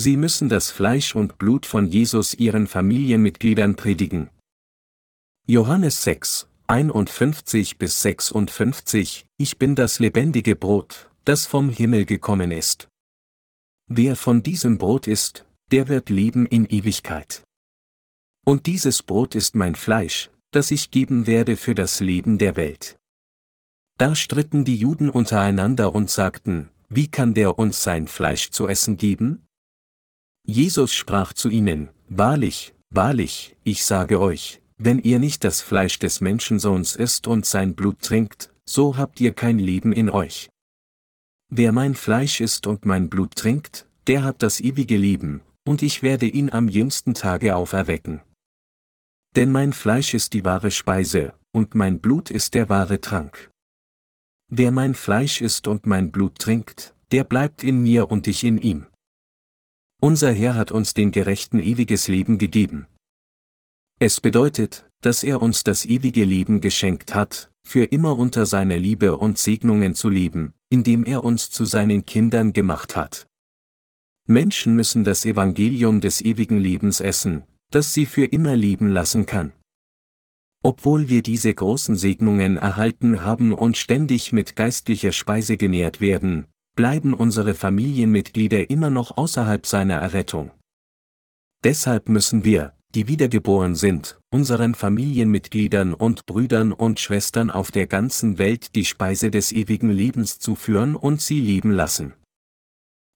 Sie müssen das Fleisch und Blut von Jesus ihren Familienmitgliedern predigen. Johannes 6, 51 bis 56, Ich bin das lebendige Brot, das vom Himmel gekommen ist. Wer von diesem Brot isst, der wird leben in Ewigkeit. Und dieses Brot ist mein Fleisch, das ich geben werde für das Leben der Welt. Da stritten die Juden untereinander und sagten, wie kann der uns sein Fleisch zu essen geben? Jesus sprach zu ihnen, Wahrlich, wahrlich, ich sage euch, wenn ihr nicht das Fleisch des Menschensohns isst und sein Blut trinkt, so habt ihr kein Leben in euch. Wer mein Fleisch isst und mein Blut trinkt, der hat das ewige Leben, und ich werde ihn am jüngsten Tage auferwecken. Denn mein Fleisch ist die wahre Speise, und mein Blut ist der wahre Trank. Wer mein Fleisch isst und mein Blut trinkt, der bleibt in mir und ich in ihm. Unser Herr hat uns den Gerechten ewiges Leben gegeben. Es bedeutet, dass er uns das ewige Leben geschenkt hat, für immer unter seiner Liebe und Segnungen zu leben, indem er uns zu seinen Kindern gemacht hat. Menschen müssen das Evangelium des ewigen Lebens essen, das sie für immer leben lassen kann. Obwohl wir diese großen Segnungen erhalten haben und ständig mit geistlicher Speise genährt werden, bleiben unsere Familienmitglieder immer noch außerhalb seiner Errettung. Deshalb müssen wir, die wiedergeboren sind, unseren Familienmitgliedern und Brüdern und Schwestern auf der ganzen Welt die Speise des ewigen Lebens zuführen und sie leben lassen.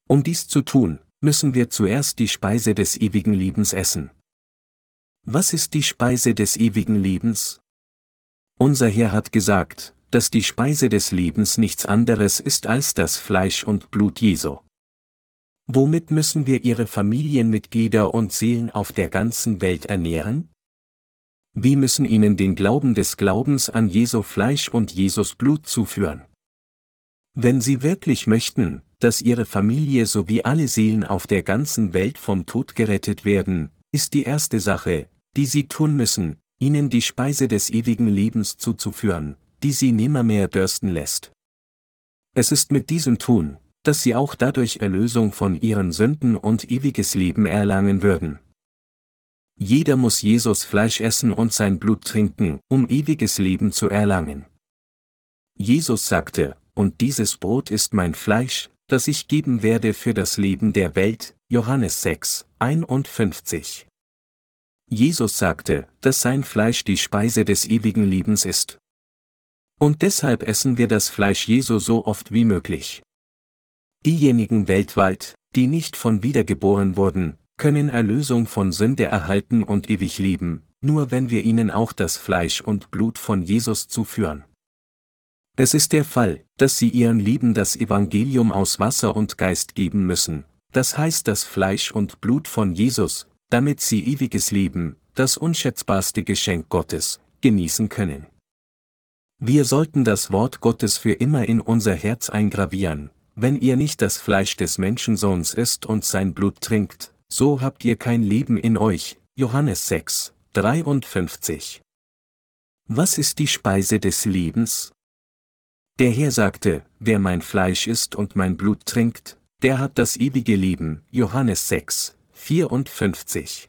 Um dies zu tun, müssen wir zuerst die Speise des ewigen Lebens essen. Was ist die Speise des ewigen Lebens? Unser Herr hat gesagt, dass die Speise des Lebens nichts anderes ist als das Fleisch und Blut Jesu. Womit müssen wir ihre Familienmitglieder und Seelen auf der ganzen Welt ernähren? Wie müssen ihnen den Glauben des Glaubens an Jesu Fleisch und Jesus Blut zuführen? Wenn sie wirklich möchten, dass ihre Familie sowie alle Seelen auf der ganzen Welt vom Tod gerettet werden, ist die erste Sache, die sie tun müssen, ihnen die Speise des ewigen Lebens zuzuführen, die sie nimmermehr dürsten lässt. Es ist mit diesem Tun, dass sie auch dadurch Erlösung von ihren Sünden und ewiges Leben erlangen würden. Jeder muss Jesus Fleisch essen und sein Blut trinken, um ewiges Leben zu erlangen. Jesus sagte, und dieses Brot ist mein Fleisch, das ich geben werde für das Leben der Welt, Johannes 6, 51. Jesus sagte, dass sein Fleisch die Speise des ewigen Lebens ist. Und deshalb essen wir das Fleisch Jesu so oft wie möglich. Diejenigen weltweit, die nicht von wiedergeboren wurden, können Erlösung von Sünde erhalten und ewig leben, nur wenn wir ihnen auch das Fleisch und Blut von Jesus zuführen. Es ist der Fall, dass sie ihren Lieben das Evangelium aus Wasser und Geist geben müssen, das heißt das Fleisch und Blut von Jesus, damit sie ewiges Leben, das unschätzbarste Geschenk Gottes, genießen können. Wir sollten das Wort Gottes für immer in unser Herz eingravieren, wenn ihr nicht das Fleisch des Menschensohns isst und sein Blut trinkt, so habt ihr kein Leben in euch. Johannes 6, 53. Was ist die Speise des Lebens? Der Herr sagte, wer mein Fleisch isst und mein Blut trinkt, der hat das ewige Leben. Johannes 6, 54.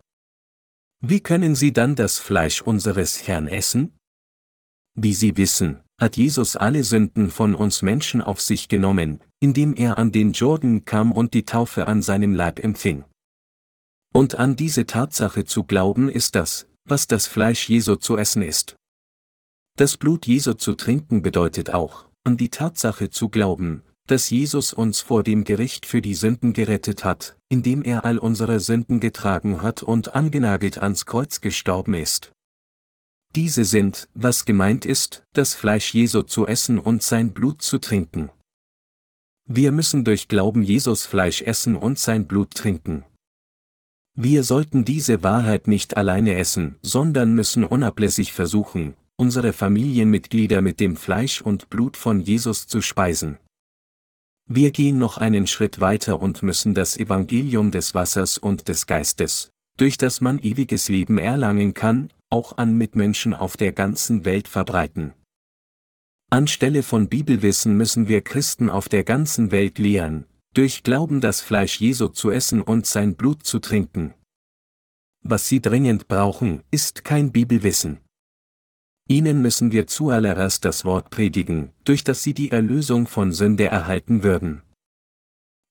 Wie können Sie dann das Fleisch unseres Herrn essen? Wie Sie wissen, hat Jesus alle Sünden von uns Menschen auf sich genommen, indem er an den Jordan kam und die Taufe an seinem Leib empfing. Und an diese Tatsache zu glauben ist das, was das Fleisch Jesu zu essen ist. Das Blut Jesu zu trinken bedeutet auch, an die Tatsache zu glauben, dass Jesus uns vor dem Gericht für die Sünden gerettet hat, indem er all unsere Sünden getragen hat und angenagelt ans Kreuz gestorben ist. Diese sind, was gemeint ist, das Fleisch Jesu zu essen und sein Blut zu trinken. Wir müssen durch Glauben Jesus Fleisch essen und sein Blut trinken. Wir sollten diese Wahrheit nicht alleine essen, sondern müssen unablässig versuchen, unsere Familienmitglieder mit dem Fleisch und Blut von Jesus zu speisen. Wir gehen noch einen Schritt weiter und müssen das Evangelium des Wassers und des Geistes, durch das man ewiges Leben erlangen kann, auch an Mitmenschen auf der ganzen Welt verbreiten. Anstelle von Bibelwissen müssen wir Christen auf der ganzen Welt lehren, durch Glauben das Fleisch Jesu zu essen und sein Blut zu trinken. Was sie dringend brauchen, ist kein Bibelwissen. Ihnen müssen wir zuallererst das Wort predigen, durch das sie die Erlösung von Sünde erhalten würden.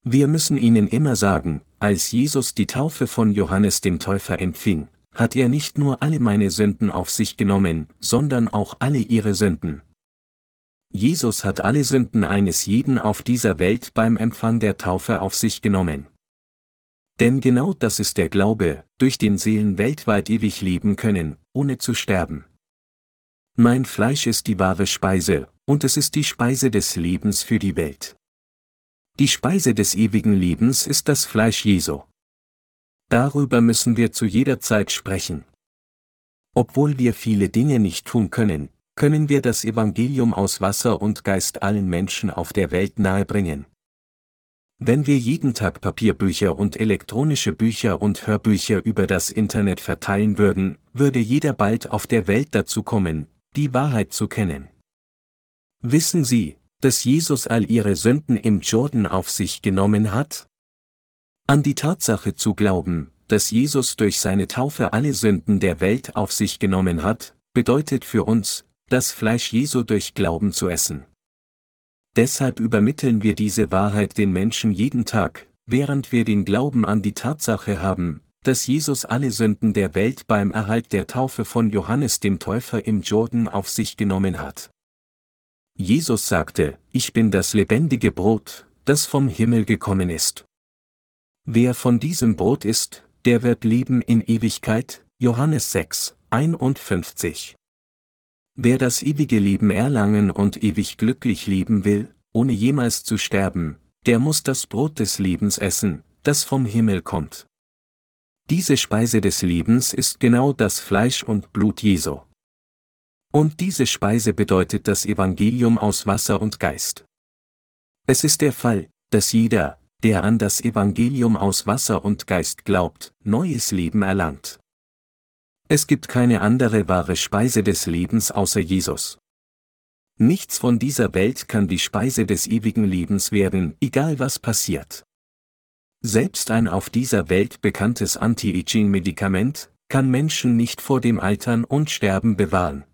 Wir müssen ihnen immer sagen, als Jesus die Taufe von Johannes dem Täufer empfing, hat er nicht nur alle meine Sünden auf sich genommen, sondern auch alle ihre Sünden. Jesus hat alle Sünden eines jeden auf dieser Welt beim Empfang der Taufe auf sich genommen. Denn genau das ist der Glaube, durch den Seelen weltweit ewig leben können, ohne zu sterben. Mein Fleisch ist die wahre Speise, und es ist die Speise des Lebens für die Welt. Die Speise des ewigen Lebens ist das Fleisch Jesu. Darüber müssen wir zu jeder Zeit sprechen. Obwohl wir viele Dinge nicht tun können, können wir das Evangelium aus Wasser und Geist allen Menschen auf der Welt nahebringen. Wenn wir jeden Tag Papierbücher und elektronische Bücher und Hörbücher über das Internet verteilen würden, würde jeder bald auf der Welt dazu kommen, die Wahrheit zu kennen. Wissen Sie, dass Jesus all ihre Sünden im Jordan auf sich genommen hat? An die Tatsache zu glauben, dass Jesus durch seine Taufe alle Sünden der Welt auf sich genommen hat, bedeutet für uns, das Fleisch Jesu durch Glauben zu essen. Deshalb übermitteln wir diese Wahrheit den Menschen jeden Tag, während wir den Glauben an die Tatsache haben, dass Jesus alle Sünden der Welt beim Erhalt der Taufe von Johannes dem Täufer im Jordan auf sich genommen hat. Jesus sagte, ich bin das lebendige Brot, das vom Himmel gekommen ist. Wer von diesem Brot isst, der wird leben in Ewigkeit, Johannes 6, 51. Wer das ewige Leben erlangen und ewig glücklich leben will, ohne jemals zu sterben, der muss das Brot des Lebens essen, das vom Himmel kommt. Diese Speise des Lebens ist genau das Fleisch und Blut Jesu. Und diese Speise bedeutet das Evangelium aus Wasser und Geist. Es ist der Fall, dass jeder, der an das Evangelium aus Wasser und Geist glaubt, neues Leben erlangt. Es gibt keine andere wahre Speise des Lebens außer Jesus. Nichts von dieser Welt kann die Speise des ewigen Lebens werden, egal was passiert. Selbst ein auf dieser Welt bekanntes Anti-Aging-Medikament kann Menschen nicht vor dem Altern und Sterben bewahren.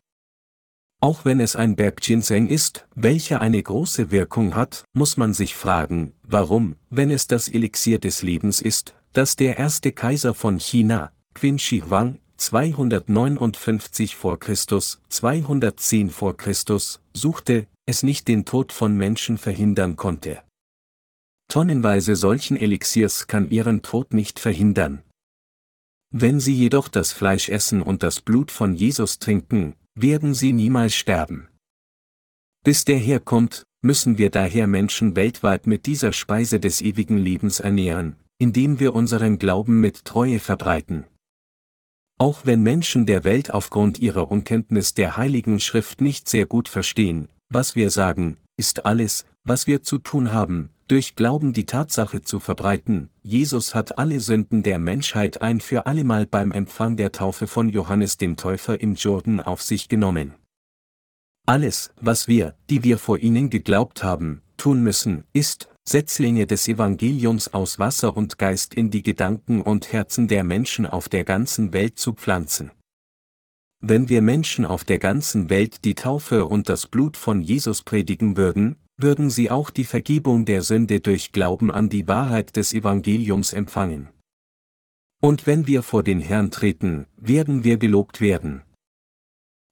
Auch wenn es ein Bergginseng ist, welcher eine große Wirkung hat, muss man sich fragen, warum, wenn es das Elixier des Lebens ist, das der erste Kaiser von China, Qin Shi Huang, 259 vor Christus, 210 vor Christus, suchte, es nicht den Tod von Menschen verhindern konnte. Tonnenweise solchen Elixiers kann ihren Tod nicht verhindern. Wenn sie jedoch das Fleisch essen und das Blut von Jesus trinken, werden sie niemals sterben. Bis der herkommt, müssen wir daher Menschen weltweit mit dieser Speise des ewigen Lebens ernähren, indem wir unseren Glauben mit Treue verbreiten. Auch wenn Menschen der Welt aufgrund ihrer Unkenntnis der Heiligen Schrift nicht sehr gut verstehen, was wir sagen, ist alles, was wir zu tun haben, durch Glauben die Tatsache zu verbreiten, Jesus hat alle Sünden der Menschheit ein für allemal beim Empfang der Taufe von Johannes dem Täufer im Jordan auf sich genommen. Alles, was wir, die wir vor ihnen geglaubt haben, tun müssen, ist, Setzlinge des Evangeliums aus Wasser und Geist in die Gedanken und Herzen der Menschen auf der ganzen Welt zu pflanzen. Wenn wir Menschen auf der ganzen Welt die Taufe und das Blut von Jesus predigen würden, würden sie auch die Vergebung der Sünde durch Glauben an die Wahrheit des Evangeliums empfangen. Und wenn wir vor den Herrn treten, werden wir gelobt werden.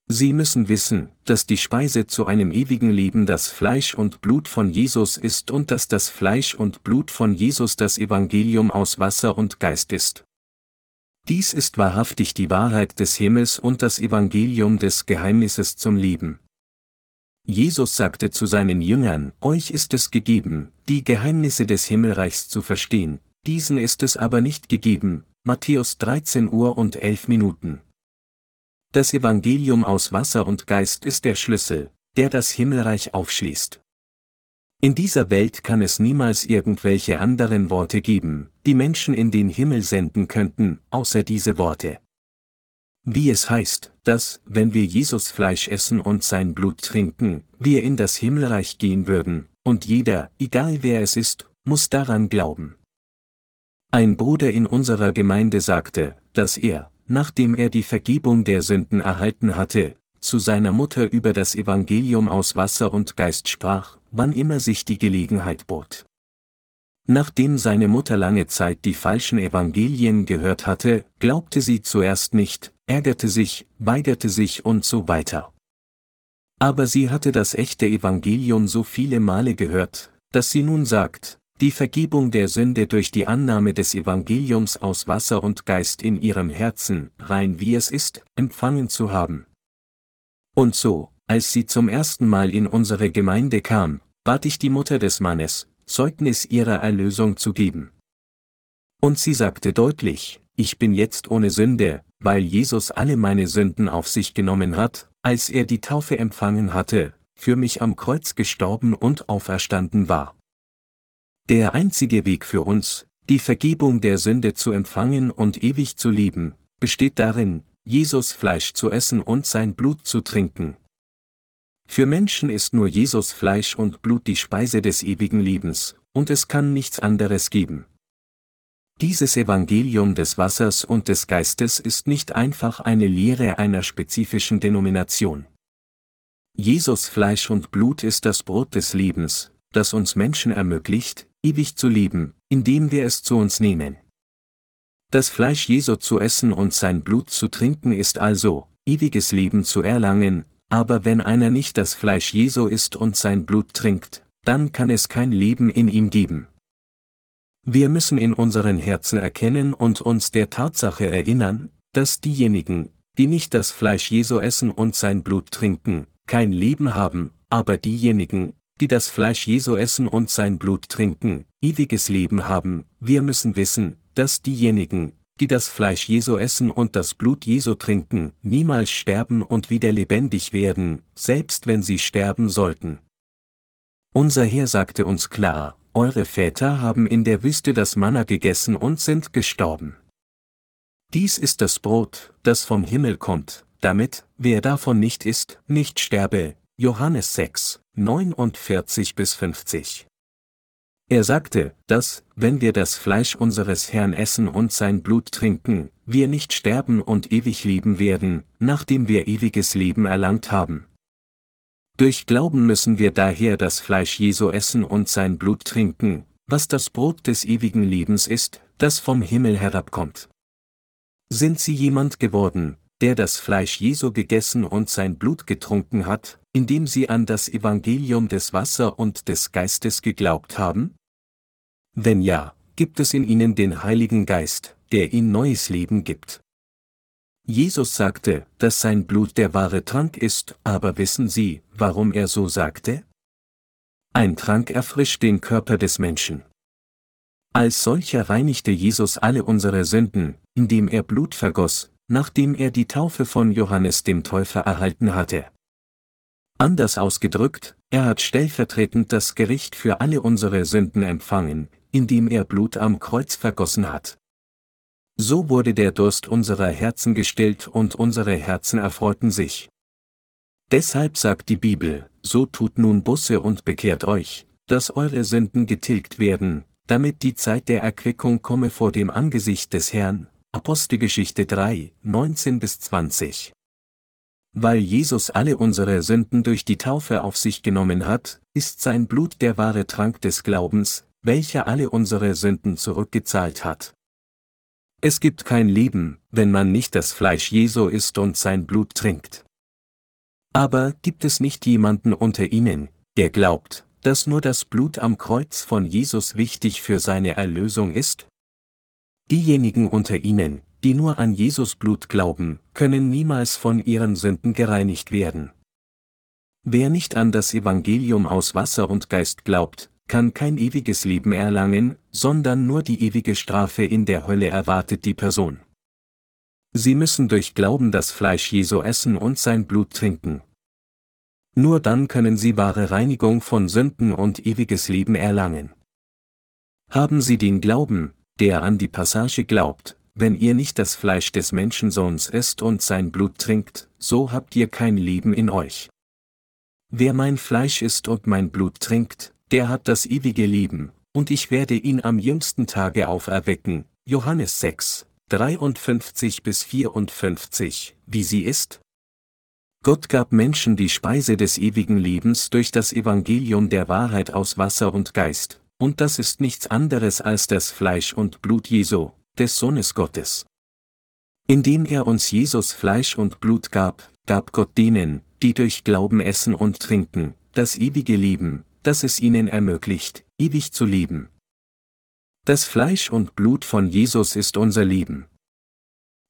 Sie müssen wissen, dass die Speise zu einem ewigen Leben das Fleisch und Blut von Jesus ist und dass das Fleisch und Blut von Jesus das Evangelium aus Wasser und Geist ist. Dies ist wahrhaftig die Wahrheit des Himmels und das Evangelium des Geheimnisses zum Leben. Jesus sagte zu seinen Jüngern, Euch ist es gegeben, die Geheimnisse des Himmelreichs zu verstehen, diesen ist es aber nicht gegeben. Matthäus 13 Uhr und 11 Minuten. Das Evangelium aus Wasser und Geist ist der Schlüssel, der das Himmelreich aufschließt. In dieser Welt kann es niemals irgendwelche anderen Worte geben, die Menschen in den Himmel senden könnten, außer diese Worte. Wie es heißt, dass, wenn wir Jesus Fleisch essen und sein Blut trinken, wir in das Himmelreich gehen würden, und jeder, egal wer es ist, muss daran glauben. Ein Bruder in unserer Gemeinde sagte, dass er, nachdem er die Vergebung der Sünden erhalten hatte, zu seiner Mutter über das Evangelium aus Wasser und Geist sprach, wann immer sich die Gelegenheit bot. Nachdem seine Mutter lange Zeit die falschen Evangelien gehört hatte, glaubte sie zuerst nicht, ärgerte sich, weigerte sich und so weiter. Aber sie hatte das echte Evangelium so viele Male gehört, dass sie nun sagt, die Vergebung der Sünde durch die Annahme des Evangeliums aus Wasser und Geist in ihrem Herzen, rein wie es ist, empfangen zu haben. Und so, als sie zum ersten Mal in unsere Gemeinde kam, bat ich die Mutter des Mannes, Zeugnis ihrer Erlösung zu geben. Und sie sagte deutlich, ich bin jetzt ohne Sünde, weil Jesus alle meine Sünden auf sich genommen hat, als er die Taufe empfangen hatte, für mich am Kreuz gestorben und auferstanden war. Der einzige Weg für uns, die Vergebung der Sünde zu empfangen und ewig zu lieben, besteht darin, Jesus Fleisch zu essen und sein Blut zu trinken. Für Menschen ist nur Jesus Fleisch und Blut die Speise des ewigen Lebens, und es kann nichts anderes geben. Dieses Evangelium des Wassers und des Geistes ist nicht einfach eine Lehre einer spezifischen Denomination. Jesus Fleisch und Blut ist das Brot des Lebens, das uns Menschen ermöglicht, ewig zu leben, indem wir es zu uns nehmen. Das Fleisch Jesu zu essen und sein Blut zu trinken ist also, ewiges Leben zu erlangen, aber wenn einer nicht das Fleisch Jesu isst und sein Blut trinkt, dann kann es kein Leben in ihm geben. Wir müssen in unseren Herzen erkennen und uns der Tatsache erinnern, dass diejenigen, die nicht das Fleisch Jesu essen und sein Blut trinken, kein Leben haben, aber diejenigen, die das Fleisch Jesu essen und sein Blut trinken, ewiges Leben haben, wir müssen wissen, dass diejenigen, die das Fleisch Jesu essen und das Blut Jesu trinken, niemals sterben und wieder lebendig werden, selbst wenn sie sterben sollten. Unser Herr sagte uns klar, eure Väter haben in der Wüste das Manna gegessen und sind gestorben. Dies ist das Brot, das vom Himmel kommt, damit, wer davon nicht isst, nicht sterbe. Johannes 6, 49 bis 50. Er sagte, dass, wenn wir das Fleisch unseres Herrn essen und sein Blut trinken, wir nicht sterben und ewig leben werden, nachdem wir ewiges Leben erlangt haben. Durch Glauben müssen wir daher das Fleisch Jesu essen und sein Blut trinken, was das Brot des ewigen Lebens ist, das vom Himmel herabkommt. Sind Sie jemand geworden, der das Fleisch Jesu gegessen und sein Blut getrunken hat, indem sie an das Evangelium des Wasser und des Geistes geglaubt haben? Wenn ja, gibt es in ihnen den Heiligen Geist, der ihnen neues Leben gibt. Jesus sagte, dass sein Blut der wahre Trank ist, aber wissen Sie, warum er so sagte? Ein Trank erfrischt den Körper des Menschen. Als solcher reinigte Jesus alle unsere Sünden, indem er Blut vergoss, nachdem er die Taufe von Johannes dem Täufer erhalten hatte. Anders ausgedrückt, er hat stellvertretend das Gericht für alle unsere Sünden empfangen, indem er Blut am Kreuz vergossen hat. So wurde der Durst unserer Herzen gestillt und unsere Herzen erfreuten sich. Deshalb sagt die Bibel, so tut nun Busse und bekehrt euch, dass eure Sünden getilgt werden, damit die Zeit der Erquickung komme vor dem Angesicht des Herrn, Apostelgeschichte 3, 19 bis 20. Weil Jesus alle unsere Sünden durch die Taufe auf sich genommen hat, ist sein Blut der wahre Trank des Glaubens, welcher alle unsere Sünden zurückgezahlt hat. Es gibt kein Leben, wenn man nicht das Fleisch Jesu isst und sein Blut trinkt. Aber gibt es nicht jemanden unter ihnen, der glaubt, dass nur das Blut am Kreuz von Jesus wichtig für seine Erlösung ist? Diejenigen unter ihnen, die nur an Jesus Blut glauben, können niemals von ihren Sünden gereinigt werden. Wer nicht an das Evangelium aus Wasser und Geist glaubt, kann kein ewiges Leben erlangen, sondern nur die ewige Strafe in der Hölle erwartet die Person. Sie müssen durch Glauben das Fleisch Jesu essen und sein Blut trinken. Nur dann können sie wahre Reinigung von Sünden und ewiges Leben erlangen. Haben Sie den Glauben, der an die Passage glaubt, wenn ihr nicht das Fleisch des Menschensohns esst und sein Blut trinkt, so habt ihr kein Leben in euch. Wer mein Fleisch isst und mein Blut trinkt, der hat das ewige Leben, und ich werde ihn am jüngsten Tage auferwecken. Johannes 6, 53 bis 54, wie sie ist? Gott gab Menschen die Speise des ewigen Lebens durch das Evangelium der Wahrheit aus Wasser und Geist, und das ist nichts anderes als das Fleisch und Blut Jesu, des Sohnes Gottes. Indem er uns Jesus Fleisch und Blut gab, gab Gott denen, die durch Glauben essen und trinken, das ewige Leben, das es ihnen ermöglicht, ewig zu leben. Das Fleisch und Blut von Jesus ist unser Leben.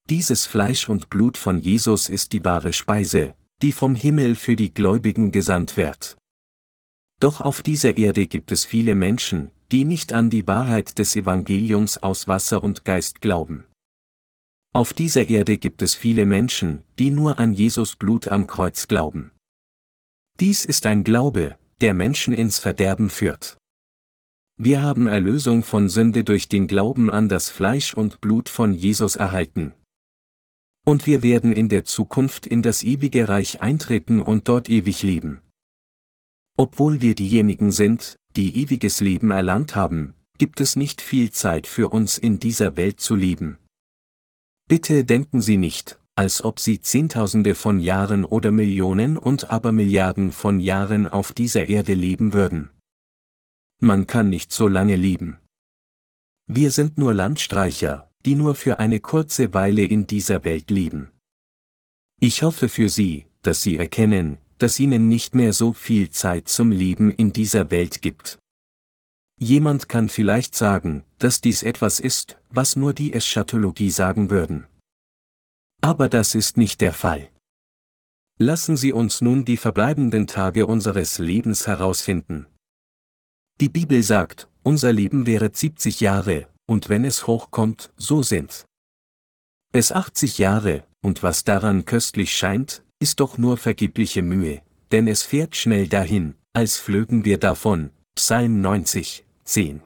Dieses Fleisch und Blut von Jesus ist die wahre Speise, die vom Himmel für die Gläubigen gesandt wird. Doch auf dieser Erde gibt es viele Menschen, die nicht an die Wahrheit des Evangeliums aus Wasser und Geist glauben. Auf dieser Erde gibt es viele Menschen, die nur an Jesus Blut am Kreuz glauben. Dies ist ein Glaube, der Menschen ins Verderben führt. Wir haben Erlösung von Sünde durch den Glauben an das Fleisch und Blut von Jesus erhalten. Und wir werden in der Zukunft in das ewige Reich eintreten und dort ewig leben. Obwohl wir diejenigen sind, die ewiges Leben erlangt haben, gibt es nicht viel Zeit für uns in dieser Welt zu leben. Bitte denken Sie nicht, als ob Sie Zehntausende von Jahren oder Millionen und Abermilliarden von Jahren auf dieser Erde leben würden. Man kann nicht so lange leben. Wir sind nur Landstreicher, die nur für eine kurze Weile in dieser Welt leben. Ich hoffe für Sie, dass Sie erkennen, dass Ihnen nicht mehr so viel Zeit zum Leben in dieser Welt gibt. Jemand kann vielleicht sagen, dass dies etwas ist, was nur die Eschatologie sagen würden. Aber das ist nicht der Fall. Lassen Sie uns nun die verbleibenden Tage unseres Lebens herausfinden. Die Bibel sagt, unser Leben wäre 70 Jahre, und wenn es hochkommt, so sind es 80 Jahre, und was daran köstlich scheint, ist doch nur vergebliche Mühe, denn es fährt schnell dahin, als flögen wir davon. Psalm 90, 10.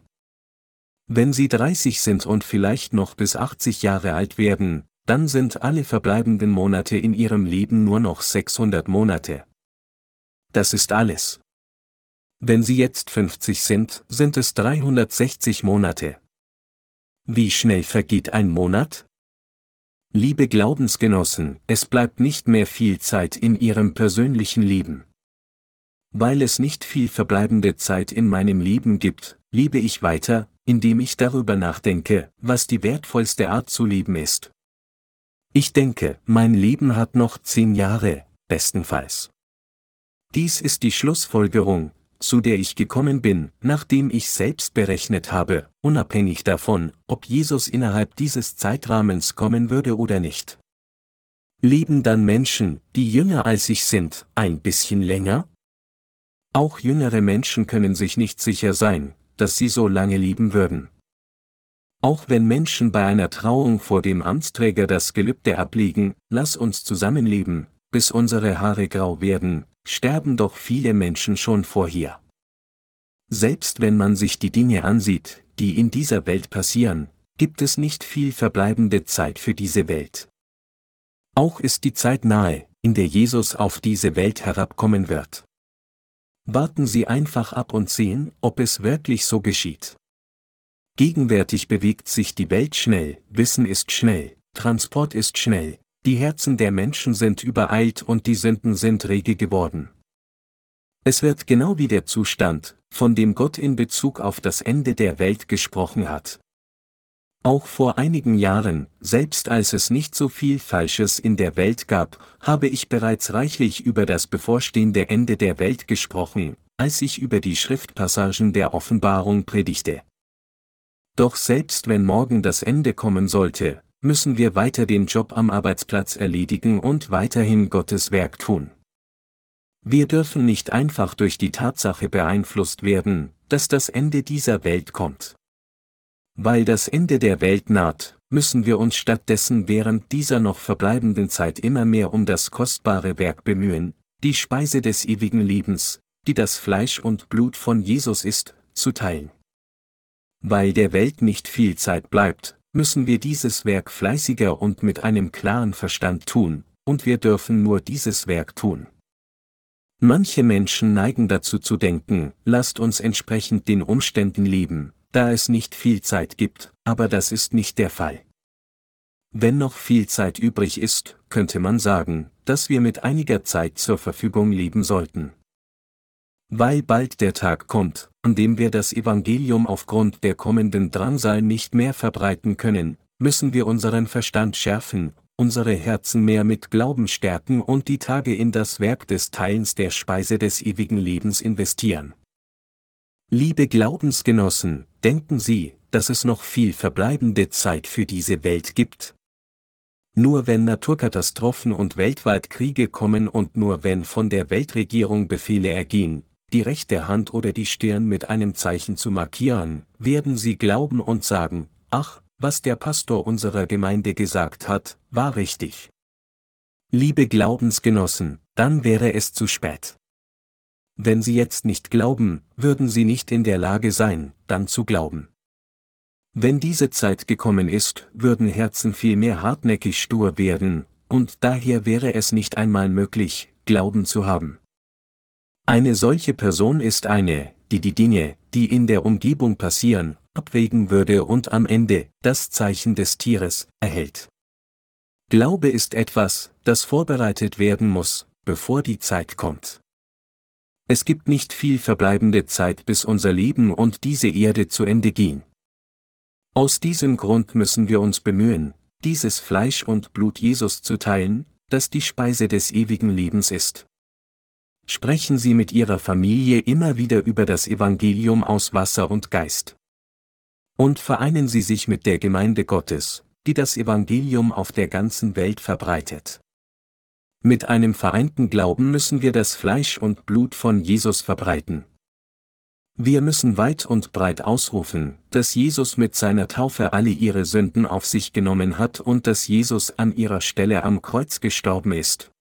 Wenn Sie 30 sind und vielleicht noch bis 80 Jahre alt werden, dann sind alle verbleibenden Monate in Ihrem Leben nur noch 600 Monate. Das ist alles. Wenn Sie jetzt 50 sind, sind es 360 Monate. Wie schnell vergeht ein Monat? Liebe Glaubensgenossen, es bleibt nicht mehr viel Zeit in Ihrem persönlichen Leben. Weil es nicht viel verbleibende Zeit in meinem Leben gibt, lebe ich weiter, indem ich darüber nachdenke, was die wertvollste Art zu leben ist. Ich denke, mein Leben hat noch zehn Jahre, bestenfalls. Dies ist die Schlussfolgerung, zu der ich gekommen bin, nachdem ich selbst berechnet habe, unabhängig davon, ob Jesus innerhalb dieses Zeitrahmens kommen würde oder nicht. Leben dann Menschen, die jünger als ich sind, ein bisschen länger? Auch jüngere Menschen können sich nicht sicher sein, dass sie so lange leben würden. Auch wenn Menschen bei einer Trauung vor dem Amtsträger das Gelübde ablegen, lass uns zusammenleben, bis unsere Haare grau werden, sterben doch viele Menschen schon vorher. Selbst wenn man sich die Dinge ansieht, die in dieser Welt passieren, gibt es nicht viel verbleibende Zeit für diese Welt. Auch ist die Zeit nahe, in der Jesus auf diese Welt herabkommen wird. Warten Sie einfach ab und sehen, ob es wirklich so geschieht. Gegenwärtig bewegt sich die Welt schnell, Wissen ist schnell, Transport ist schnell, die Herzen der Menschen sind übereilt und die Sünden sind rege geworden. Es wird genau wie der Zustand, von dem Gott in Bezug auf das Ende der Welt gesprochen hat. Auch vor einigen Jahren, selbst als es nicht so viel Falsches in der Welt gab, habe ich bereits reichlich über das bevorstehende Ende der Welt gesprochen, als ich über die Schriftpassagen der Offenbarung predigte. Doch selbst wenn morgen das Ende kommen sollte, müssen wir weiter den Job am Arbeitsplatz erledigen und weiterhin Gottes Werk tun. Wir dürfen nicht einfach durch die Tatsache beeinflusst werden, dass das Ende dieser Welt kommt. Weil das Ende der Welt naht, müssen wir uns stattdessen während dieser noch verbleibenden Zeit immer mehr um das kostbare Werk bemühen, die Speise des ewigen Lebens, die das Fleisch und Blut von Jesus ist, zu teilen. Weil der Welt nicht viel Zeit bleibt, müssen wir dieses Werk fleißiger und mit einem klaren Verstand tun, und wir dürfen nur dieses Werk tun. Manche Menschen neigen dazu zu denken, lasst uns entsprechend den Umständen leben, da es nicht viel Zeit gibt, aber das ist nicht der Fall. Wenn noch viel Zeit übrig ist, könnte man sagen, dass wir mit einiger Zeit zur Verfügung leben sollten. Weil bald der Tag kommt, an dem wir das Evangelium aufgrund der kommenden Drangsal nicht mehr verbreiten können, müssen wir unseren Verstand schärfen, unsere Herzen mehr mit Glauben stärken und die Tage in das Werk des Teilens der Speise des ewigen Lebens investieren. Liebe Glaubensgenossen, denken Sie, dass es noch viel verbleibende Zeit für diese Welt gibt? Nur wenn Naturkatastrophen und weltweit Kriege kommen und nur wenn von der Weltregierung Befehle ergehen, die rechte Hand oder die Stirn mit einem Zeichen zu markieren, werden sie glauben und sagen, ach, was der Pastor unserer Gemeinde gesagt hat, war richtig. Liebe Glaubensgenossen, dann wäre es zu spät. Wenn Sie jetzt nicht glauben, würden Sie nicht in der Lage sein, dann zu glauben. Wenn diese Zeit gekommen ist, würden Herzen viel mehr hartnäckig stur werden, und daher wäre es nicht einmal möglich, Glauben zu haben. Eine solche Person ist eine, die die Dinge, die in der Umgebung passieren, abwägen würde und am Ende das Zeichen des Tieres erhält. Glaube ist etwas, das vorbereitet werden muss, bevor die Zeit kommt. Es gibt nicht viel verbleibende Zeit, bis unser Leben und diese Erde zu Ende gehen. Aus diesem Grund müssen wir uns bemühen, dieses Fleisch und Blut Jesus zu teilen, das die Speise des ewigen Lebens ist. Sprechen Sie mit Ihrer Familie immer wieder über das Evangelium aus Wasser und Geist. Und vereinen Sie sich mit der Gemeinde Gottes, die das Evangelium auf der ganzen Welt verbreitet. Mit einem vereinten Glauben müssen wir das Fleisch und Blut von Jesus verbreiten. Wir müssen weit und breit ausrufen, dass Jesus mit seiner Taufe alle ihre Sünden auf sich genommen hat und dass Jesus an ihrer Stelle am Kreuz gestorben ist.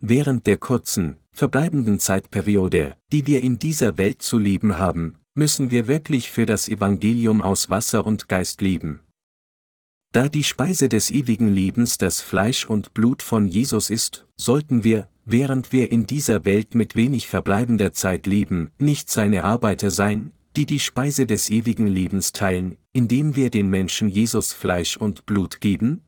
Während der kurzen, verbleibenden Zeitperiode, die wir in dieser Welt zu leben haben, müssen wir wirklich für das Evangelium aus Wasser und Geist leben. Da die Speise des ewigen Lebens das Fleisch und Blut von Jesus ist, sollten wir, während wir in dieser Welt mit wenig verbleibender Zeit leben, nicht seine Arbeiter sein, die die Speise des ewigen Lebens teilen, indem wir den Menschen Jesus Fleisch und Blut geben?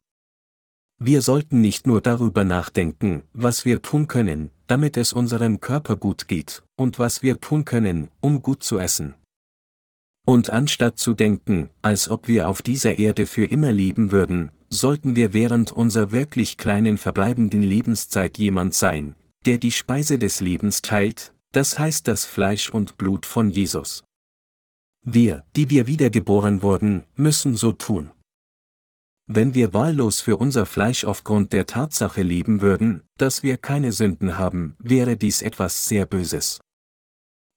Wir sollten nicht nur darüber nachdenken, was wir tun können, damit es unserem Körper gut geht, und was wir tun können, um gut zu essen. Und anstatt zu denken, als ob wir auf dieser Erde für immer leben würden, sollten wir während unserer wirklich kleinen verbleibenden Lebenszeit jemand sein, der die Speise des Lebens teilt, das heißt das Fleisch und Blut von Jesus. Wir, die wir wiedergeboren wurden, müssen so tun. Wenn wir wahllos für unser Fleisch aufgrund der Tatsache leben würden, dass wir keine Sünden haben, wäre dies etwas sehr Böses.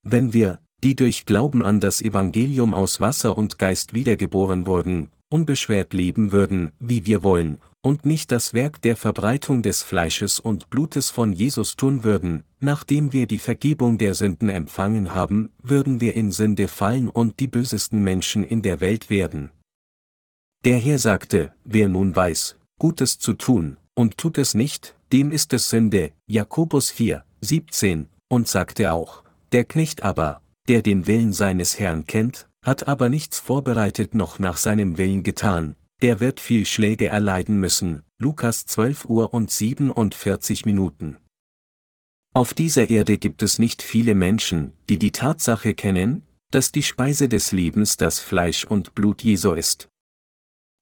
Wenn wir, die durch Glauben an das Evangelium aus Wasser und Geist wiedergeboren wurden, unbeschwert leben würden, wie wir wollen, und nicht das Werk der Verbreitung des Fleisches und Blutes von Jesus tun würden, nachdem wir die Vergebung der Sünden empfangen haben, würden wir in Sünde fallen und die bösesten Menschen in der Welt werden. Der Herr sagte, wer nun weiß, Gutes zu tun, und tut es nicht, dem ist es Sünde, Jakobus 4, 17, und sagte auch, der Knecht aber, der den Willen seines Herrn kennt, hat aber nichts vorbereitet noch nach seinem Willen getan, der wird viel Schläge erleiden müssen. Lukas 12 Uhr und 47 Minuten. Auf dieser Erde gibt es nicht viele Menschen, die die Tatsache kennen, dass die Speise des Lebens das Fleisch und Blut Jesu ist.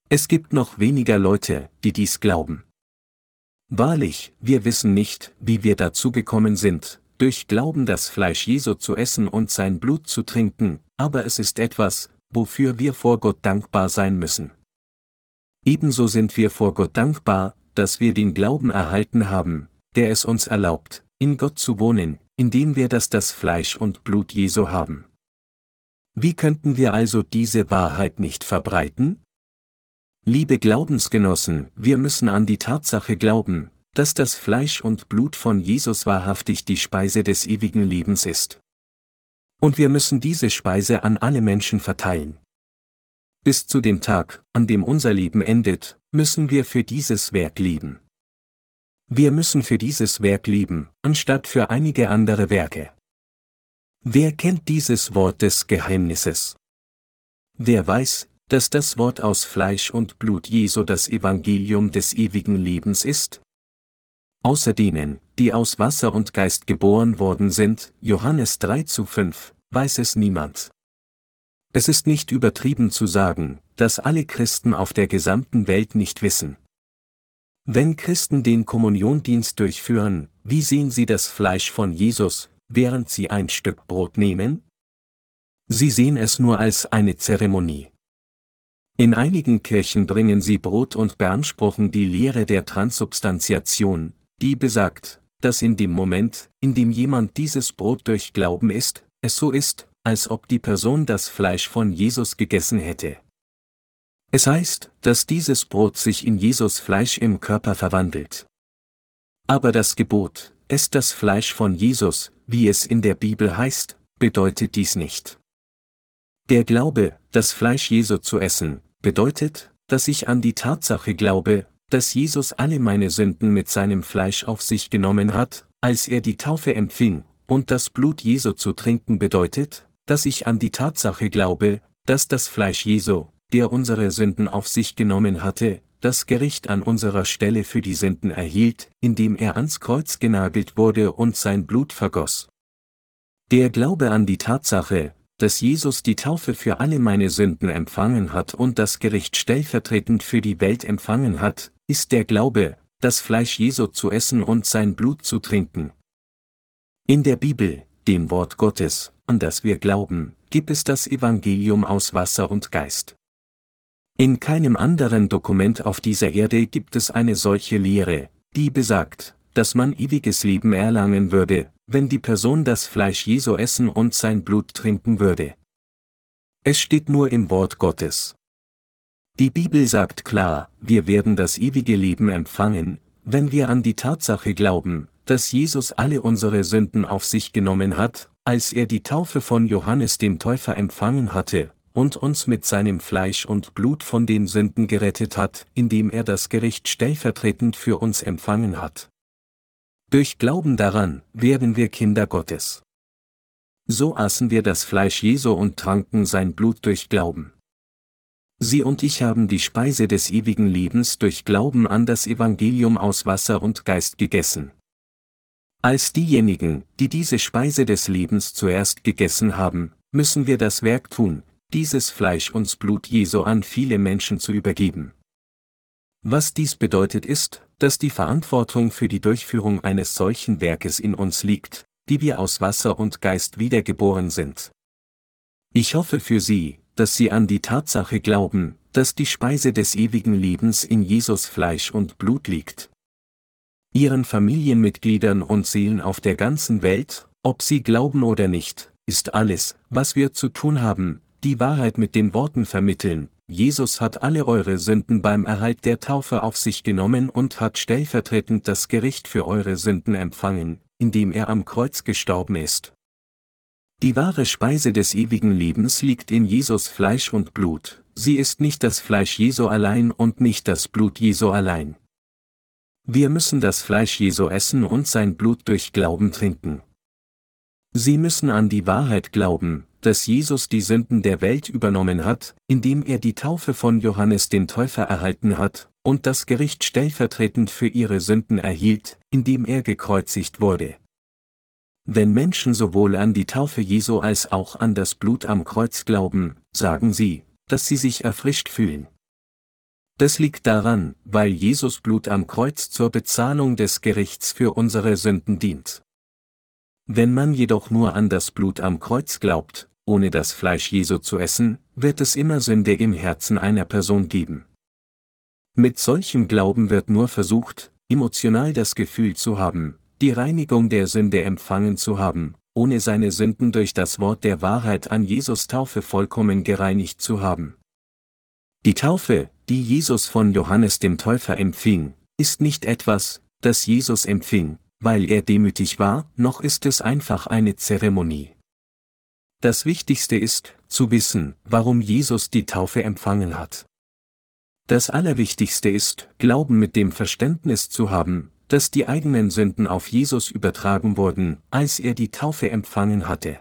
Es gibt noch weniger Leute, die dies glauben. Wahrlich, wir wissen nicht, wie wir dazu gekommen sind, durch Glauben das Fleisch Jesu zu essen und sein Blut zu trinken, aber es ist etwas, wofür wir vor Gott dankbar sein müssen. Ebenso sind wir vor Gott dankbar, dass wir den Glauben erhalten haben, der es uns erlaubt, in Gott zu wohnen, indem wir das das Fleisch und Blut Jesu haben. Wie könnten wir also diese Wahrheit nicht verbreiten? Liebe Glaubensgenossen, wir müssen an die Tatsache glauben, dass das Fleisch und Blut von Jesus wahrhaftig die Speise des ewigen Lebens ist. Und wir müssen diese Speise an alle Menschen verteilen. Bis zu dem Tag, an dem unser Leben endet, müssen wir für dieses Werk leben. Wir müssen für dieses Werk leben, anstatt für einige andere Werke. Wer kennt dieses Wort des Geheimnisses? Wer weiß, dass das Wort aus Fleisch und Blut Jesu das Evangelium des ewigen Lebens ist? Außer denen, die aus Wasser und Geist geboren worden sind, Johannes 3 zu 5, weiß es niemand. Es ist nicht übertrieben zu sagen, dass alle Christen auf der gesamten Welt nicht wissen. Wenn Christen den Kommuniondienst durchführen, wie sehen sie das Fleisch von Jesus, während sie ein Stück Brot nehmen? Sie sehen es nur als eine Zeremonie. In einigen Kirchen bringen sie Brot und beanspruchen die Lehre der Transubstantiation, die besagt, dass in dem Moment, in dem jemand dieses Brot durch Glauben isst, es so ist, als ob die Person das Fleisch von Jesus gegessen hätte. Es heißt, dass dieses Brot sich in Jesus Fleisch im Körper verwandelt. Aber das Gebot, esst das Fleisch von Jesus, wie es in der Bibel heißt, bedeutet dies nicht. Der Glaube, das Fleisch Jesu zu essen, bedeutet, dass ich an die Tatsache glaube, dass Jesus alle meine Sünden mit seinem Fleisch auf sich genommen hat, als er die Taufe empfing, und das Blut Jesu zu trinken bedeutet, dass ich an die Tatsache glaube, dass das Fleisch Jesu, der unsere Sünden auf sich genommen hatte, das Gericht an unserer Stelle für die Sünden erhielt, indem er ans Kreuz genagelt wurde und sein Blut vergoss. Der Glaube an die Tatsache, dass Jesus die Taufe für alle meine Sünden empfangen hat und das Gericht stellvertretend für die Welt empfangen hat, ist der Glaube, das Fleisch Jesu zu essen und sein Blut zu trinken. In der Bibel, dem Wort Gottes, an das wir glauben, gibt es das Evangelium aus Wasser und Geist. In keinem anderen Dokument auf dieser Erde gibt es eine solche Lehre, die besagt, dass man ewiges Leben erlangen würde, wenn die Person das Fleisch Jesu essen und sein Blut trinken würde. Es steht nur im Wort Gottes. Die Bibel sagt klar, wir werden das ewige Leben empfangen, wenn wir an die Tatsache glauben, dass Jesus alle unsere Sünden auf sich genommen hat, als er die Taufe von Johannes dem Täufer empfangen hatte, und uns mit seinem Fleisch und Blut von den Sünden gerettet hat, indem er das Gericht stellvertretend für uns empfangen hat. Durch Glauben daran werden wir Kinder Gottes. So aßen wir das Fleisch Jesu und tranken sein Blut durch Glauben. Sie und ich haben die Speise des ewigen Lebens durch Glauben an das Evangelium aus Wasser und Geist gegessen. Als diejenigen, die diese Speise des Lebens zuerst gegessen haben, müssen wir das Werk tun, dieses Fleisch und Blut Jesu an viele Menschen zu übergeben. Was dies bedeutet ist, dass die Verantwortung für die Durchführung eines solchen Werkes in uns liegt, die wir aus Wasser und Geist wiedergeboren sind. Ich hoffe für Sie, dass Sie an die Tatsache glauben, dass die Speise des ewigen Lebens in Jesus Fleisch und Blut liegt. Ihren Familienmitgliedern und Seelen auf der ganzen Welt, ob sie glauben oder nicht, ist alles, was wir zu tun haben, die Wahrheit mit den Worten vermitteln, Jesus hat alle eure Sünden beim Erhalt der Taufe auf sich genommen und hat stellvertretend das Gericht für eure Sünden empfangen, indem er am Kreuz gestorben ist. Die wahre Speise des ewigen Lebens liegt in Jesus Fleisch und Blut, sie ist nicht das Fleisch Jesu allein und nicht das Blut Jesu allein. Wir müssen das Fleisch Jesu essen und sein Blut durch Glauben trinken. Sie müssen an die Wahrheit glauben, dass Jesus die Sünden der Welt übernommen hat, indem er die Taufe von Johannes den Täufer erhalten hat, und das Gericht stellvertretend für ihre Sünden erhielt, indem er gekreuzigt wurde. Wenn Menschen sowohl an die Taufe Jesu als auch an das Blut am Kreuz glauben, sagen sie, dass sie sich erfrischt fühlen. Das liegt daran, weil Jesus Blut am Kreuz zur Bezahlung des Gerichts für unsere Sünden dient. Wenn man jedoch nur an das Blut am Kreuz glaubt, ohne das Fleisch Jesu zu essen, wird es immer Sünde im Herzen einer Person geben. Mit solchem Glauben wird nur versucht, emotional das Gefühl zu haben, die Reinigung der Sünde empfangen zu haben, ohne seine Sünden durch das Wort der Wahrheit an Jesus Taufe vollkommen gereinigt zu haben. Die Taufe, die Jesus von Johannes dem Täufer empfing, ist nicht etwas, das Jesus empfing, weil er demütig war, noch ist es einfach eine Zeremonie. Das Wichtigste ist, zu wissen, warum Jesus die Taufe empfangen hat. Das Allerwichtigste ist, Glauben mit dem Verständnis zu haben, dass die eigenen Sünden auf Jesus übertragen wurden, als er die Taufe empfangen hatte.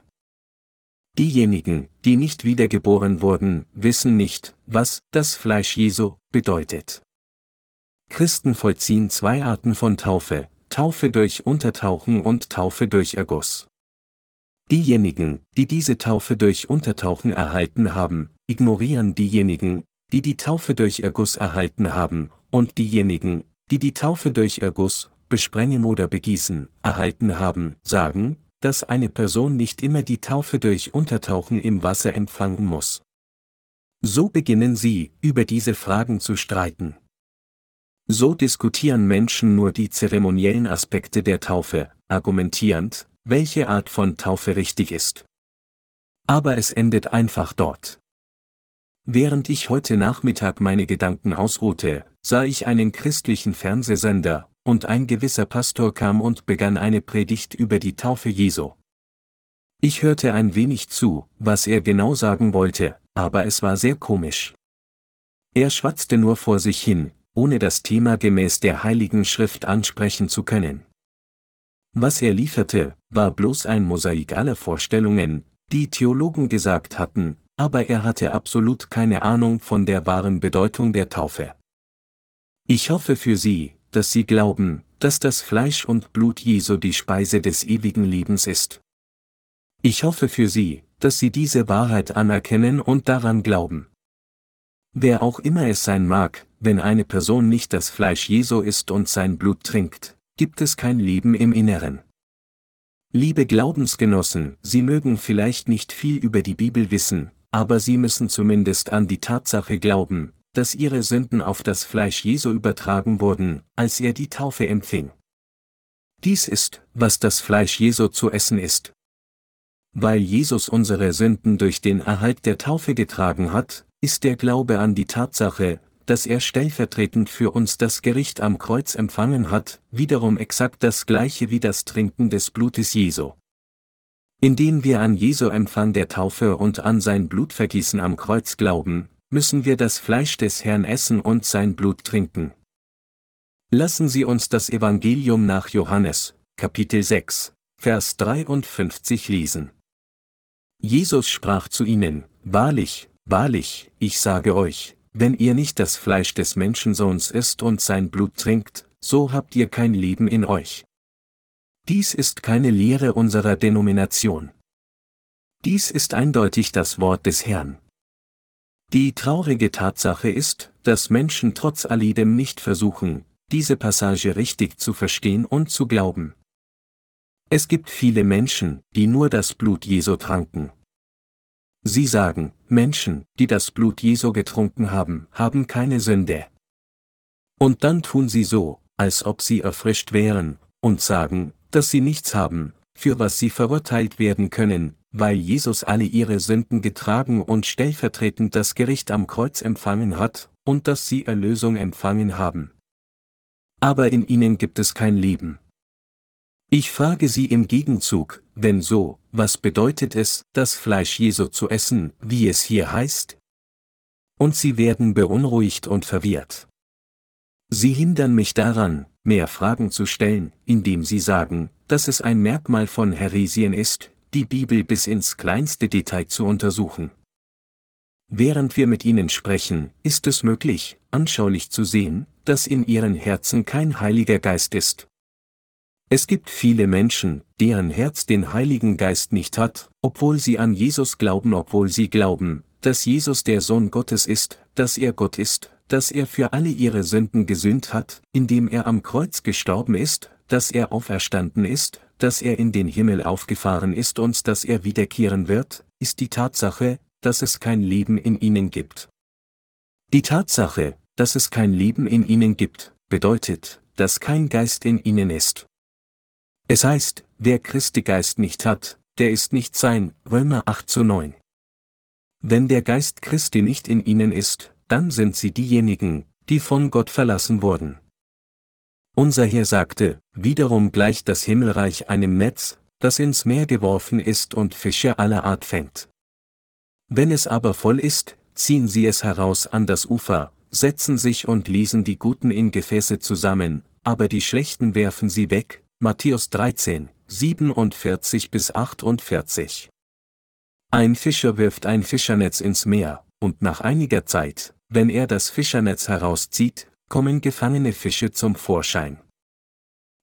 Diejenigen, die nicht wiedergeboren wurden, wissen nicht, was das Fleisch Jesu bedeutet. Christen vollziehen zwei Arten von Taufe, Taufe durch Untertauchen und Taufe durch Erguss. Diejenigen, die diese Taufe durch Untertauchen erhalten haben, ignorieren diejenigen, die die Taufe durch Erguss erhalten haben, und diejenigen, die die Taufe durch Erguss, Besprengen oder Begießen, erhalten haben, sagen, dass eine Person nicht immer die Taufe durch Untertauchen im Wasser empfangen muss. So beginnen sie, über diese Fragen zu streiten. So diskutieren Menschen nur die zeremoniellen Aspekte der Taufe, argumentierend, welche Art von Taufe richtig ist. Aber es endet einfach dort. Während ich heute Nachmittag meine Gedanken ausruhte, sah ich einen christlichen Fernsehsender, und ein gewisser Pastor kam und begann eine Predigt über die Taufe Jesu. Ich hörte ein wenig zu, was er genau sagen wollte, aber es war sehr komisch. Er schwatzte nur vor sich hin, ohne das Thema gemäß der Heiligen Schrift ansprechen zu können. Was er lieferte, war bloß ein Mosaik aller Vorstellungen, die Theologen gesagt hatten, aber er hatte absolut keine Ahnung von der wahren Bedeutung der Taufe. Ich hoffe für Sie, dass sie glauben, dass das Fleisch und Blut Jesu die Speise des ewigen Lebens ist. Ich hoffe für sie, dass sie diese Wahrheit anerkennen und daran glauben. Wer auch immer es sein mag, wenn eine Person nicht das Fleisch Jesu isst und sein Blut trinkt, gibt es kein Leben im Inneren. Liebe Glaubensgenossen, Sie mögen vielleicht nicht viel über die Bibel wissen, aber Sie müssen zumindest an die Tatsache glauben, dass ihre Sünden auf das Fleisch Jesu übertragen wurden, als er die Taufe empfing. Dies ist, was das Fleisch Jesu zu essen ist. Weil Jesus unsere Sünden durch den Erhalt der Taufe getragen hat, ist der Glaube an die Tatsache, dass er stellvertretend für uns das Gericht am Kreuz empfangen hat, wiederum exakt das gleiche wie das Trinken des Blutes Jesu. Indem wir an Jesu Empfang der Taufe und an sein Blutvergießen am Kreuz glauben, müssen wir das Fleisch des Herrn essen und sein Blut trinken. Lassen Sie uns das Evangelium nach Johannes, Kapitel 6, Vers 53 lesen. Jesus sprach zu ihnen, Wahrlich, wahrlich, ich sage euch, wenn ihr nicht das Fleisch des Menschensohns isst und sein Blut trinkt, so habt ihr kein Leben in euch. Dies ist keine Lehre unserer Denomination. Dies ist eindeutig das Wort des Herrn. Die traurige Tatsache ist, dass Menschen trotz alledem nicht versuchen, diese Passage richtig zu verstehen und zu glauben. Es gibt viele Menschen, die nur das Blut Jesu tranken. Sie sagen, Menschen, die das Blut Jesu getrunken haben, haben keine Sünde. Und dann tun sie so, als ob sie erfrischt wären, und sagen, dass sie nichts haben, für was sie verurteilt werden können, weil Jesus alle ihre Sünden getragen und stellvertretend das Gericht am Kreuz empfangen hat, und dass sie Erlösung empfangen haben. Aber in ihnen gibt es kein Leben. Ich frage Sie im Gegenzug, wenn so, was bedeutet es, das Fleisch Jesu zu essen, wie es hier heißt? Und sie werden beunruhigt und verwirrt. Sie hindern mich daran, mehr Fragen zu stellen, indem sie sagen, dass es ein Merkmal von Heresien ist, die Bibel bis ins kleinste Detail zu untersuchen. Während wir mit ihnen sprechen, ist es möglich, anschaulich zu sehen, dass in ihren Herzen kein Heiliger Geist ist. Es gibt viele Menschen, deren Herz den Heiligen Geist nicht hat, obwohl sie an Jesus glauben, obwohl sie glauben, dass Jesus der Sohn Gottes ist, dass er Gott ist, dass er für alle ihre Sünden gesühnt hat, indem er am Kreuz gestorben ist, dass er auferstanden ist, dass er in den Himmel aufgefahren ist und dass er wiederkehren wird, ist die Tatsache, dass es kein Leben in ihnen gibt. Die Tatsache, dass es kein Leben in ihnen gibt, bedeutet, dass kein Geist in ihnen ist. Es heißt, wer Christi Geist nicht hat, der ist nicht sein, Römer 8 zu 9. Wenn der Geist Christi nicht in ihnen ist, dann sind sie diejenigen, die von Gott verlassen wurden. Unser Herr sagte, wiederum gleicht das Himmelreich einem Netz, das ins Meer geworfen ist und Fische aller Art fängt. Wenn es aber voll ist, ziehen sie es heraus an das Ufer, setzen sich und lesen die Guten in Gefäße zusammen, aber die Schlechten werfen sie weg. Matthäus 13, 47 bis 48. Ein Fischer wirft ein Fischernetz ins Meer, und nach einiger Zeit, wenn er das Fischernetz herauszieht, kommen gefangene Fische zum Vorschein.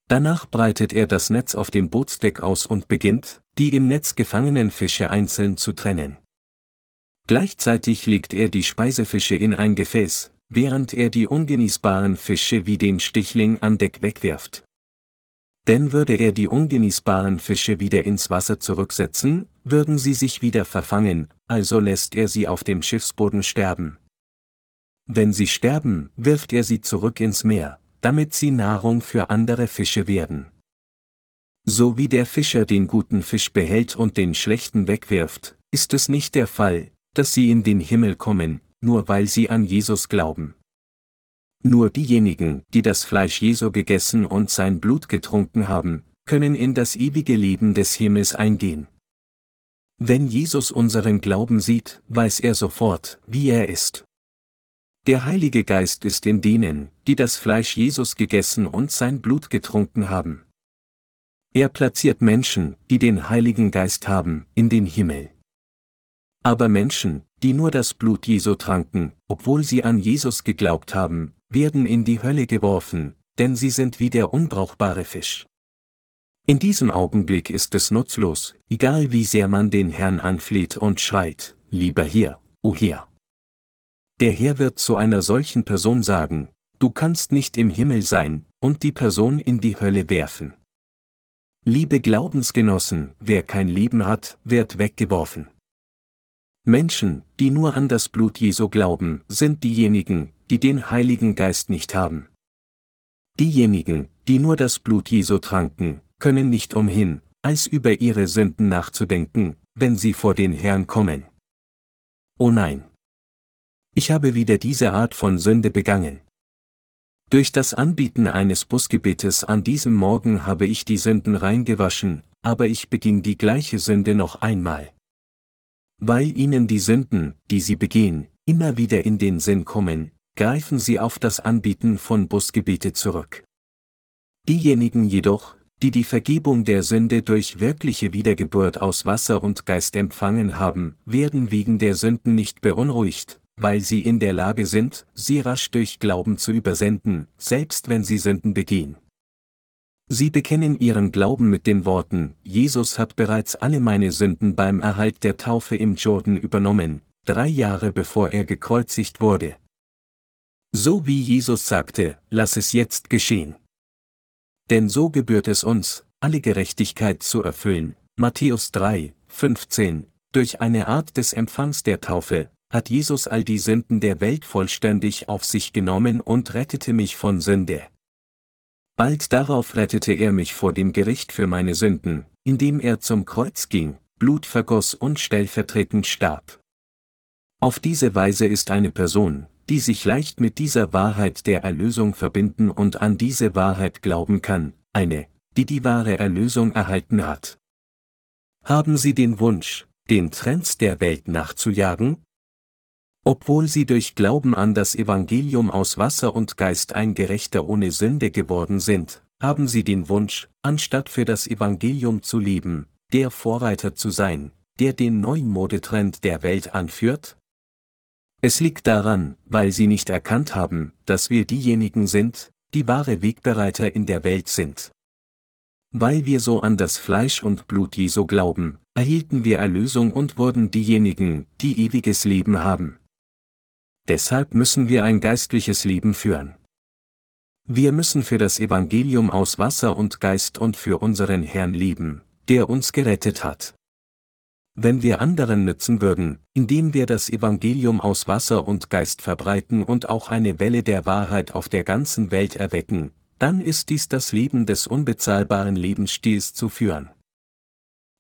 Danach breitet er das Netz auf dem Bootsdeck aus und beginnt, die im Netz gefangenen Fische einzeln zu trennen. Gleichzeitig legt er die Speisefische in ein Gefäß, während er die ungenießbaren Fische wie den Stichling an Deck wegwirft. Denn würde er die ungenießbaren Fische wieder ins Wasser zurücksetzen, würden sie sich wieder verfangen, also lässt er sie auf dem Schiffsboden sterben. Wenn sie sterben, wirft er sie zurück ins Meer, damit sie Nahrung für andere Fische werden. So wie der Fischer den guten Fisch behält und den schlechten wegwirft, ist es nicht der Fall, dass sie in den Himmel kommen, nur weil sie an Jesus glauben. Nur diejenigen, die das Fleisch Jesu gegessen und sein Blut getrunken haben, können in das ewige Leben des Himmels eingehen. Wenn Jesus unseren Glauben sieht, weiß er sofort, wie er ist. Der Heilige Geist ist in denen, die das Fleisch Jesus gegessen und sein Blut getrunken haben. Er platziert Menschen, die den Heiligen Geist haben, in den Himmel. Aber Menschen, die nur das Blut Jesu tranken, obwohl sie an Jesus geglaubt haben, werden in die Hölle geworfen, denn sie sind wie der unbrauchbare Fisch. In diesem Augenblick ist es nutzlos, egal wie sehr man den Herrn anfleht und schreit, lieber hier, o oh hier. Der Herr wird zu einer solchen Person sagen, du kannst nicht im Himmel sein, und die Person in die Hölle werfen. Liebe Glaubensgenossen, wer kein Leben hat, wird weggeworfen. Menschen, die nur an das Blut Jesu glauben, sind diejenigen, die den Heiligen Geist nicht haben. Diejenigen, die nur das Blut Jesu tranken, können nicht umhin, als über ihre Sünden nachzudenken, wenn sie vor den Herrn kommen. Oh nein! Ich habe wieder diese Art von Sünde begangen. Durch das Anbieten eines Busgebetes an diesem Morgen habe ich die Sünden reingewaschen, aber ich beging die gleiche Sünde noch einmal. Weil ihnen die Sünden, die sie begehen, immer wieder in den Sinn kommen, greifen sie auf das Anbieten von Busgebete zurück. Diejenigen jedoch, die die Vergebung der Sünde durch wirkliche Wiedergeburt aus Wasser und Geist empfangen haben, werden wegen der Sünden nicht beunruhigt, weil sie in der Lage sind, sie rasch durch Glauben zu übersenden, selbst wenn sie Sünden begehen. Sie bekennen ihren Glauben mit den Worten, Jesus hat bereits alle meine Sünden beim Erhalt der Taufe im Jordan übernommen, drei Jahre bevor er gekreuzigt wurde. So wie Jesus sagte, lass es jetzt geschehen. Denn so gebührt es uns, alle Gerechtigkeit zu erfüllen. Matthäus 3, 15. Durch eine Art des Empfangs der Taufe, hat Jesus all die Sünden der Welt vollständig auf sich genommen und rettete mich von Sünde. Bald darauf rettete er mich vor dem Gericht für meine Sünden, indem er zum Kreuz ging, Blut vergoss und stellvertretend starb. Auf diese Weise ist eine Person, die sich leicht mit dieser Wahrheit der Erlösung verbinden und an diese Wahrheit glauben kann, eine, die die wahre Erlösung erhalten hat. Haben Sie den Wunsch, den Trends der Welt nachzujagen? Obwohl sie durch Glauben an das Evangelium aus Wasser und Geist ein Gerechter ohne Sünde geworden sind, haben sie den Wunsch, anstatt für das Evangelium zu leben, der Vorreiter zu sein, der den neuen Modetrend der Welt anführt? Es liegt daran, weil sie nicht erkannt haben, dass wir diejenigen sind, die wahre Wegbereiter in der Welt sind. Weil wir so an das Fleisch und Blut Jesu glauben, erhielten wir Erlösung und wurden diejenigen, die ewiges Leben haben. Deshalb müssen wir ein geistliches Leben führen. Wir müssen für das Evangelium aus Wasser und Geist und für unseren Herrn lieben, der uns gerettet hat. Wenn wir anderen nützen würden, indem wir das Evangelium aus Wasser und Geist verbreiten und auch eine Welle der Wahrheit auf der ganzen Welt erwecken, dann ist dies das Leben des unbezahlbaren Lebensstils zu führen.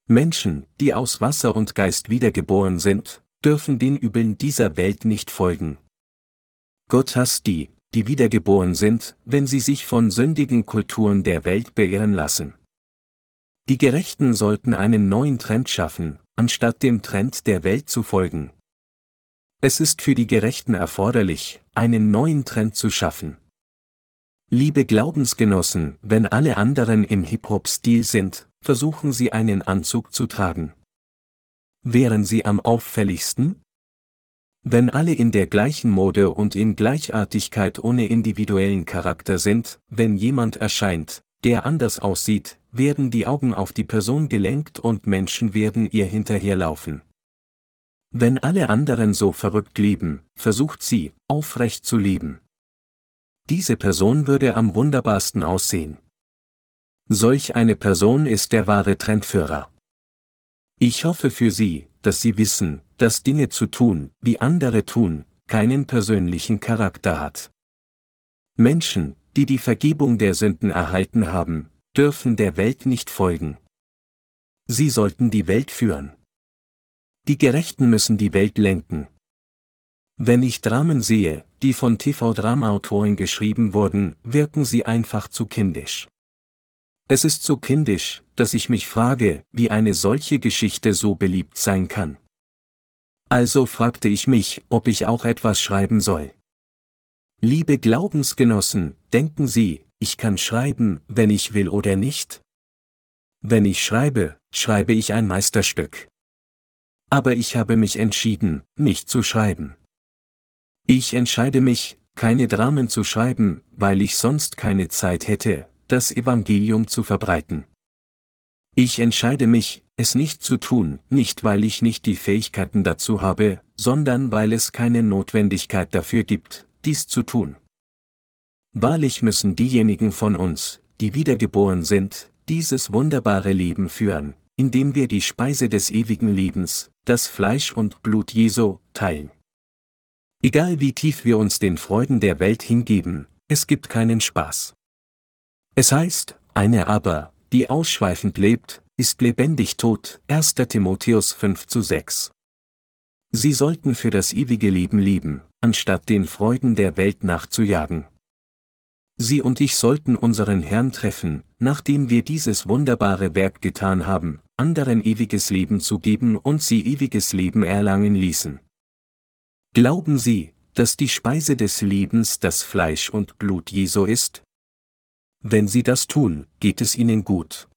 Menschen, die aus Wasser und Geist wiedergeboren sind, dürfen den Übeln dieser Welt nicht folgen. Gott hasst die, die wiedergeboren sind, wenn sie sich von sündigen Kulturen der Welt beirren lassen. Die Gerechten sollten einen neuen Trend schaffen, anstatt dem Trend der Welt zu folgen. Es ist für die Gerechten erforderlich, einen neuen Trend zu schaffen. Liebe Glaubensgenossen, wenn alle anderen im Hip-Hop-Stil sind, versuchen sie einen Anzug zu tragen. Wären sie am auffälligsten? Wenn alle in der gleichen Mode und in Gleichartigkeit ohne individuellen Charakter sind, wenn jemand erscheint, der anders aussieht, werden die Augen auf die Person gelenkt und Menschen werden ihr hinterherlaufen. Wenn alle anderen so verrückt leben, versucht sie, aufrecht zu leben. Diese Person würde am wunderbarsten aussehen. Solch eine Person ist der wahre Trendführer. Ich hoffe für Sie, dass Sie wissen, dass Dinge zu tun, wie andere tun, keinen persönlichen Charakter hat. Menschen, die die Vergebung der Sünden erhalten haben, dürfen der Welt nicht folgen. Sie sollten die Welt führen. Die Gerechten müssen die Welt lenken. Wenn ich Dramen sehe, die von TV-Dramaautoren geschrieben wurden, wirken sie einfach zu kindisch. Es ist so kindisch, dass ich mich frage, wie eine solche Geschichte so beliebt sein kann. Also fragte ich mich, ob ich auch etwas schreiben soll. Liebe Glaubensgenossen, denken Sie, ich kann schreiben, wenn ich will oder nicht? Wenn ich schreibe, schreibe ich ein Meisterstück. Aber ich habe mich entschieden, nicht zu schreiben. Ich entscheide mich, keine Dramen zu schreiben, weil ich sonst keine Zeit hätte, das Evangelium zu verbreiten. Ich entscheide mich, es nicht zu tun, nicht weil ich nicht die Fähigkeiten dazu habe, sondern weil es keine Notwendigkeit dafür gibt, dies zu tun. Wahrlich müssen diejenigen von uns, die wiedergeboren sind, dieses wunderbare Leben führen, indem wir die Speise des ewigen Lebens, das Fleisch und Blut Jesu, teilen. Egal wie tief wir uns den Freuden der Welt hingeben, es gibt keinen Spaß. Es heißt, eine aber, die ausschweifend lebt, ist lebendig tot, 1. Timotheus 5 zu 6. Sie sollten für das ewige Leben leben, anstatt den Freuden der Welt nachzujagen. Sie und ich sollten unseren Herrn treffen, nachdem wir dieses wunderbare Werk getan haben, anderen ewiges Leben zu geben und sie ewiges Leben erlangen ließen. Glauben Sie, dass die Speise des Lebens das Fleisch und Blut Jesu ist? Wenn sie das tun, geht es ihnen gut.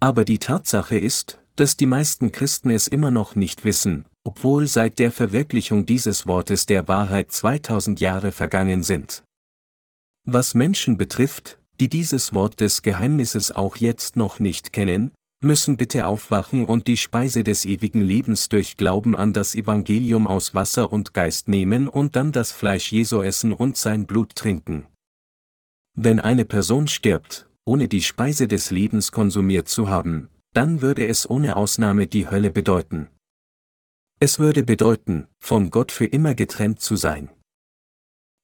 Aber die Tatsache ist, dass die meisten Christen es immer noch nicht wissen, obwohl seit der Verwirklichung dieses Wortes der Wahrheit 2000 Jahre vergangen sind. Was Menschen betrifft, die dieses Wort des Geheimnisses auch jetzt noch nicht kennen, müssen bitte aufwachen und die Speise des ewigen Lebens durch Glauben an das Evangelium aus Wasser und Geist nehmen und dann das Fleisch Jesu essen und sein Blut trinken. Wenn eine Person stirbt, ohne die Speise des Lebens konsumiert zu haben, dann würde es ohne Ausnahme die Hölle bedeuten. Es würde bedeuten, von Gott für immer getrennt zu sein.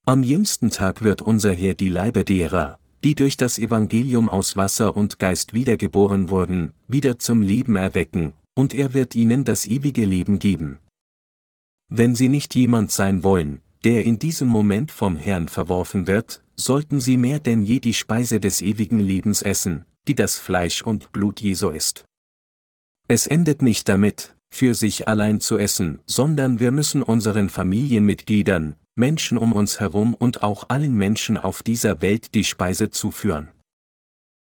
Am jüngsten Tag wird unser Herr die Leiber derer, die durch das Evangelium aus Wasser und Geist wiedergeboren wurden, wieder zum Leben erwecken, und er wird ihnen das ewige Leben geben. Wenn sie nicht jemand sein wollen, der in diesem Moment vom Herrn verworfen wird, sollten sie mehr denn je die Speise des ewigen Lebens essen, die das Fleisch und Blut Jesu ist. Es endet nicht damit, für sich allein zu essen, sondern wir müssen unseren Familienmitgliedern, Menschen um uns herum und auch allen Menschen auf dieser Welt die Speise zuführen.